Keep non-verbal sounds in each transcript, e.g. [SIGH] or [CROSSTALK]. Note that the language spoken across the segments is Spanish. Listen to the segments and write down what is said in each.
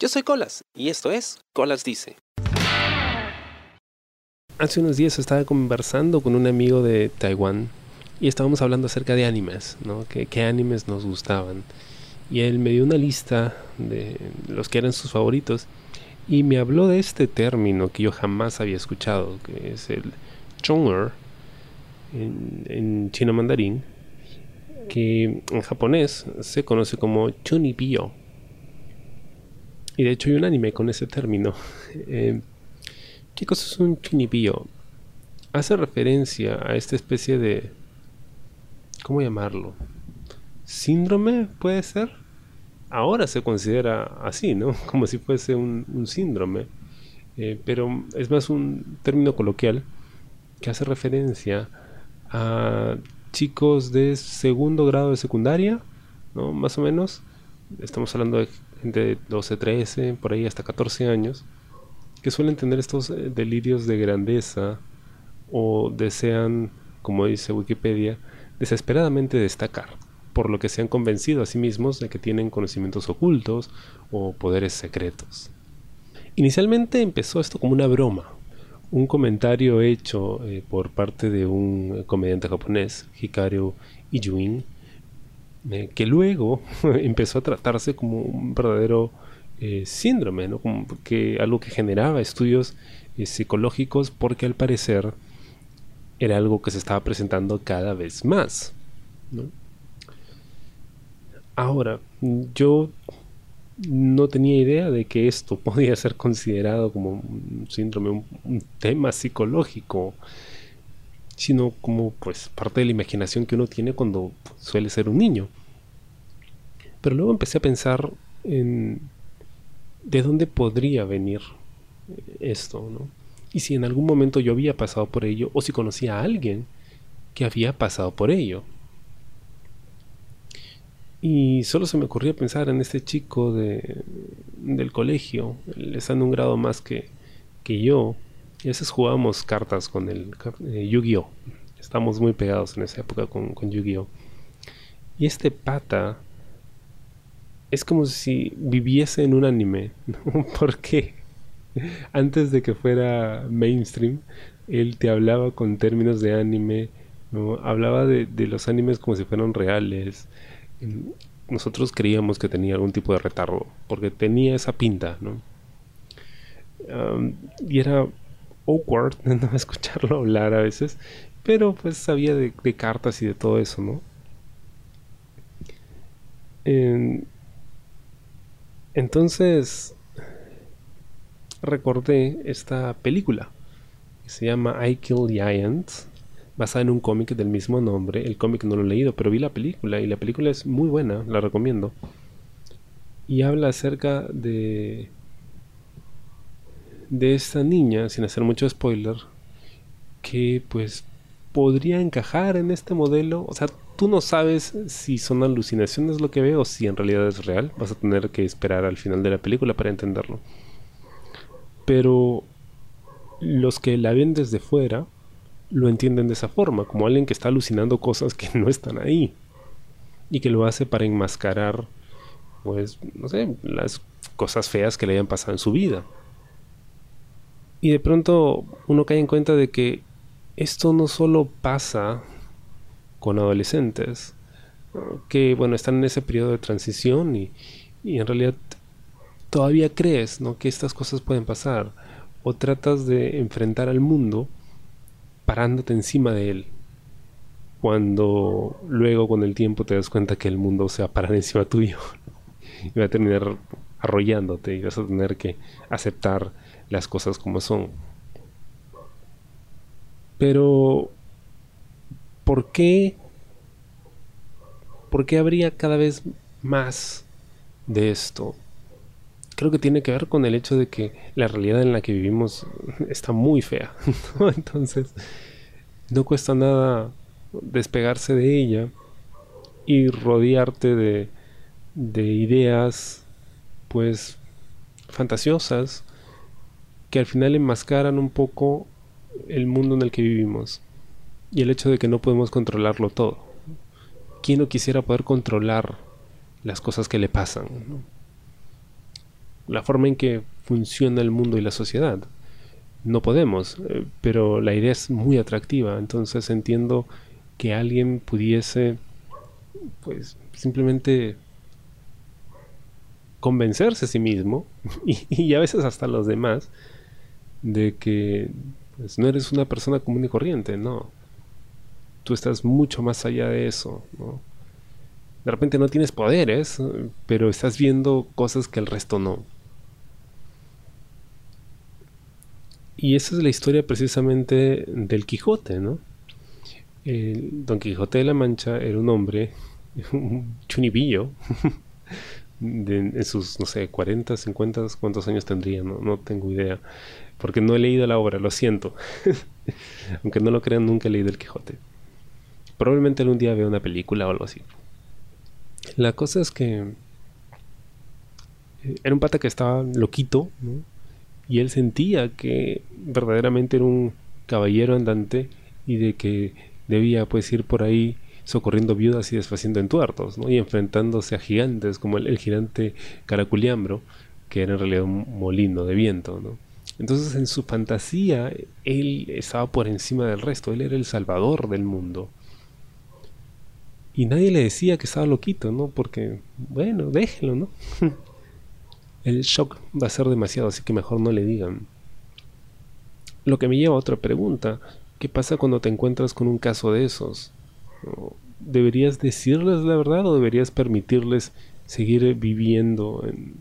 Yo soy Colas y esto es Colas Dice. Hace unos días estaba conversando con un amigo de Taiwán y estábamos hablando acerca de animes, ¿no? ¿Qué, animes nos gustaban? Y él me dio una lista de los que eran sus favoritos y me habló de este término que yo jamás había escuchado, que es el chonger en, en chino mandarín, que en japonés se conoce como chunibyo y de hecho hay un anime con ese término. Eh, ¿Qué cosa es un chunibyo? Hace referencia a esta especie de... ¿Cómo llamarlo? ¿Síndrome puede ser? Ahora se considera así, ¿no? [LAUGHS] Como si fuese un, síndrome. Eh, pero es más un término coloquial que hace referencia a chicos de segundo grado de secundaria, ¿no? Más o menos. Estamos hablando de de 12, 13, por ahí hasta 14 años, que suelen tener estos eh, delirios de grandeza o desean, como dice Wikipedia, desesperadamente destacar, por lo que se han convencido a sí mismos de que tienen conocimientos ocultos o poderes secretos. Inicialmente empezó esto como una broma, un comentario hecho eh, por parte de un comediante japonés, Hikaru Ijuin, que luego [LAUGHS] empezó a tratarse como un verdadero eh, síndrome, ¿no? como que algo que generaba estudios eh, psicológicos porque al parecer era algo que se estaba presentando cada vez más. Ahora, yo no tenía idea de que esto [LAUGHS] podía ser considerado como un síndrome, un tema psicológico sino como pues parte de la imaginación que uno tiene cuando suele ser un niño. Pero luego empecé a pensar en de dónde podría venir esto, ¿no? Y si en algún momento yo había pasado por ello o si conocía a alguien que había pasado por ello. Y solo se me ocurría pensar en este chico de, del colegio, él está en un grado más que, que yo, y a veces jugábamos cartas con el eh, Yu-Gi-Oh! Estamos muy pegados en esa época con, Yu-Gi-Oh! Y este pata es como si viviese en un anime, ¿no? [LAUGHS] Porque antes de que fuera mainstream, él te hablaba con términos de anime, ¿no? hablaba de, de los animes como si fueran reales. Nosotros creíamos que tenía algún tipo de retardo, porque tenía esa pinta, ¿no? y era awkward [LAUGHS] no escucharlo hablar a veces, pero pues sabía de, cartas y de todo eso, ¿no? entonces recordé esta película que se llama I Kill Giants, basada en un cómic del mismo nombre. El cómic no lo he leído, pero vi la película y la película es muy buena, la recomiendo. Y habla acerca de de esta niña, sin hacer mucho spoiler, que pues podría encajar en este modelo. O sea, tú no sabes si son alucinaciones lo que veo o si en realidad es real. Vas a tener que esperar al final de la película para entenderlo. Pero los que la ven desde fuera lo entienden de esa forma, como alguien que está alucinando cosas que no están ahí. Y que lo hace para enmascarar, pues, no sé, las cosas feas que le hayan pasado en su vida. Y de pronto uno cae en cuenta de que esto no solo pasa con adolescentes, que bueno, están en ese periodo de transición y, en realidad todavía crees ¿no? que estas cosas pueden pasar o tratas de enfrentar al mundo parándote encima de él cuando luego con el tiempo te das cuenta que el mundo se va a parar encima [LAUGHS] tuyo y va a terminar arrollándote y vas a tener que aceptar las cosas como son. Pero, ¿por qué? ¿Por qué habría cada vez más de esto? Creo que tiene que ver con el hecho de que la realidad en la que vivimos está muy fea. [LAUGHS] Entonces, no cuesta nada despegarse de ella y rodearte de, de ideas, pues, fantasiosas que al final enmascaran un poco el mundo en el que vivimos y el hecho de que no podemos controlarlo todo. ¿Quién no quisiera poder controlar las cosas que le pasan? la forma en que funciona el mundo y la sociedad. No podemos, eh, pero la idea es muy atractiva, entonces entiendo que alguien pudiese, pues, simplemente convencerse a sí mismo [LAUGHS] y, a veces hasta a los demás de que pues, no eres una persona común y corriente, no. Tú estás mucho más allá de eso. De repente no tienes poderes, pero estás viendo cosas que el resto no. Y esa es la historia precisamente del Quijote, ¿no? Don Quijote de la Mancha era un hombre, [LAUGHS] un chunibillo, [LAUGHS] en sus, no sé, 40, 50, ¿cuántos años tendría? No, no tengo idea. Porque no he leído la obra, lo siento. [LAUGHS] Aunque no lo crean, nunca he leído el Quijote. Probablemente algún día vea una película o algo así. La cosa es que eh, era un pata que estaba loquito, ¿no? Y él sentía que verdaderamente era un caballero andante y de que debía pues ir por ahí socorriendo viudas y desfaciendo entuertos, ¿no? Y enfrentándose a gigantes como el, gigante Caraculiambro, que era en realidad un molino de viento, ¿no? Entonces en su fantasía él estaba por encima del resto, él era el salvador del mundo. Y nadie le decía que estaba loquito, ¿no? Porque, bueno, déjelo, ¿no? [LAUGHS] El shock va a ser demasiado, así que mejor no le digan. Lo que me lleva a otra pregunta. ¿Qué pasa cuando te encuentras con un caso de esos? ¿Deberías decirles la verdad o deberías permitirles seguir viviendo en,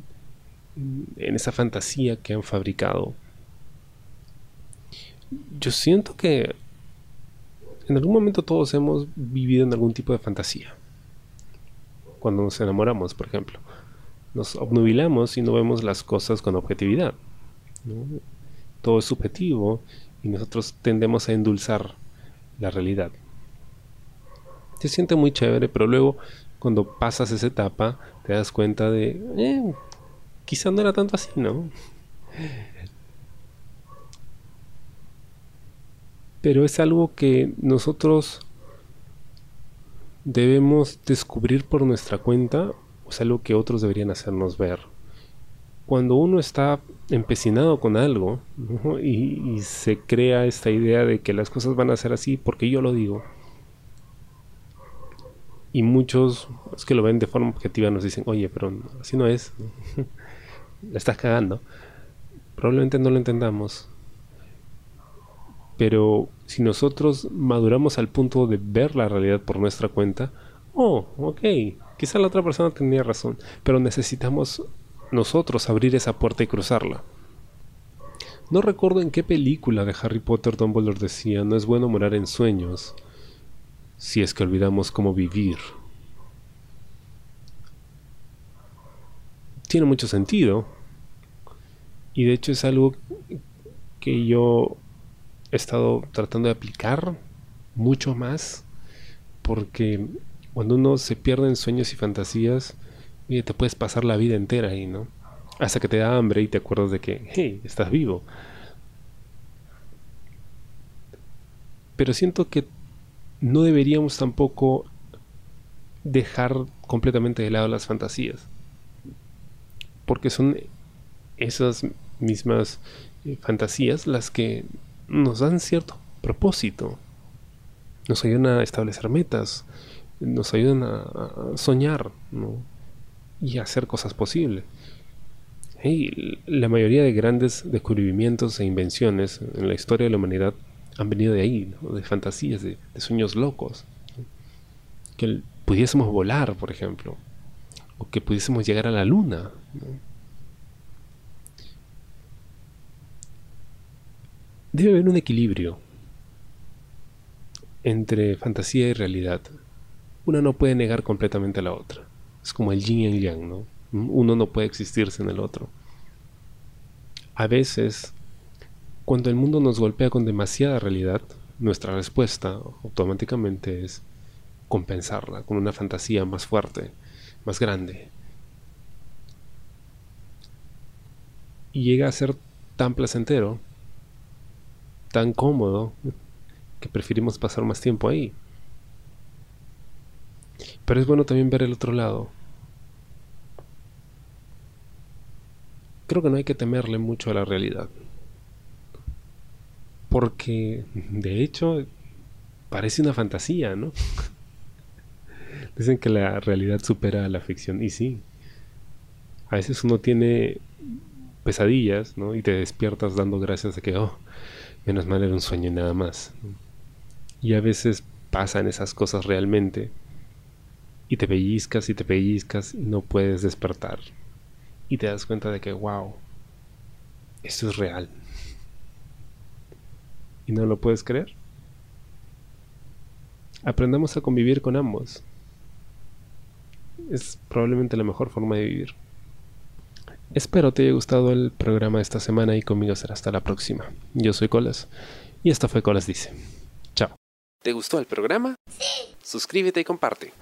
en esa fantasía que han fabricado? Yo siento que en algún momento todos hemos vivido en algún tipo de fantasía. Cuando nos enamoramos, por ejemplo. Nos obnubilamos y no vemos las cosas con objetividad. Todo es subjetivo y nosotros tendemos a endulzar la realidad. Se siente muy chévere, pero luego cuando pasas esa etapa te das cuenta de, eh, quizá no era tanto así, ¿no? pero es algo que nosotros debemos descubrir por nuestra cuenta, o es algo que otros deberían hacernos ver. Cuando uno está empecinado con algo y, se crea esta idea de que las cosas van a ser así porque yo lo digo, y muchos que lo ven de forma objetiva nos dicen, oye, pero así no es, [LAUGHS] la estás cagando. Probablemente no lo entendamos, pero si nosotros maduramos al punto de ver la realidad por nuestra cuenta, oh, ok, quizá la otra persona tenía razón, pero necesitamos nosotros abrir esa puerta y cruzarla. No recuerdo en qué película de Harry Potter Dumbledore decía, no es bueno morar en sueños, si es que olvidamos cómo vivir. Tiene mucho sentido. Y de hecho es algo que yo he estado tratando de aplicar mucho más porque cuando uno se pierde en sueños y fantasías, te puedes pasar la vida entera ahí, ¿no? Hasta que te da hambre y te acuerdas de que, hey, estás vivo. Pero siento que no deberíamos tampoco dejar completamente de lado las fantasías. Porque son esas mismas eh, fantasías las que nos dan cierto propósito, nos ayudan a establecer metas, nos ayudan a, soñar y a hacer cosas posibles. la mayoría de grandes descubrimientos e invenciones en la historia de la humanidad han venido de ahí, de fantasías, de, sueños locos. Que pudiésemos volar, por ejemplo, o que pudiésemos llegar a la luna. Debe haber un equilibrio entre fantasía y realidad. Una no puede negar completamente a la otra. Es como el yin y el yang, ¿no? Uno no puede existirse en el otro. A veces, cuando el mundo nos golpea con demasiada realidad, nuestra respuesta automáticamente es compensarla con una fantasía más fuerte, más grande. Y llega a ser tan placentero tan cómodo que preferimos pasar más tiempo ahí. Pero es bueno también ver el otro lado. creo que no hay que temerle mucho a la realidad. Porque, de hecho, parece una fantasía, ¿no? [LAUGHS] Dicen que la realidad supera a la ficción. Y sí. A veces uno tiene pesadillas, ¿no? Y te despiertas dando gracias a que, oh, menos mal era un sueño y nada más. Y a veces pasan esas cosas realmente. Y te pellizcas y te pellizcas y no puedes despertar. Y te das cuenta de que, wow, esto es real. ¿Y no lo puedes creer? Aprendamos a convivir con ambos es probablemente la mejor forma de vivir. Espero te haya gustado el programa de esta semana y conmigo será hasta la próxima. Yo soy Colas y esta fue Colas Dice. Chao. ¿Te gustó el programa? Sí. Suscríbete y comparte.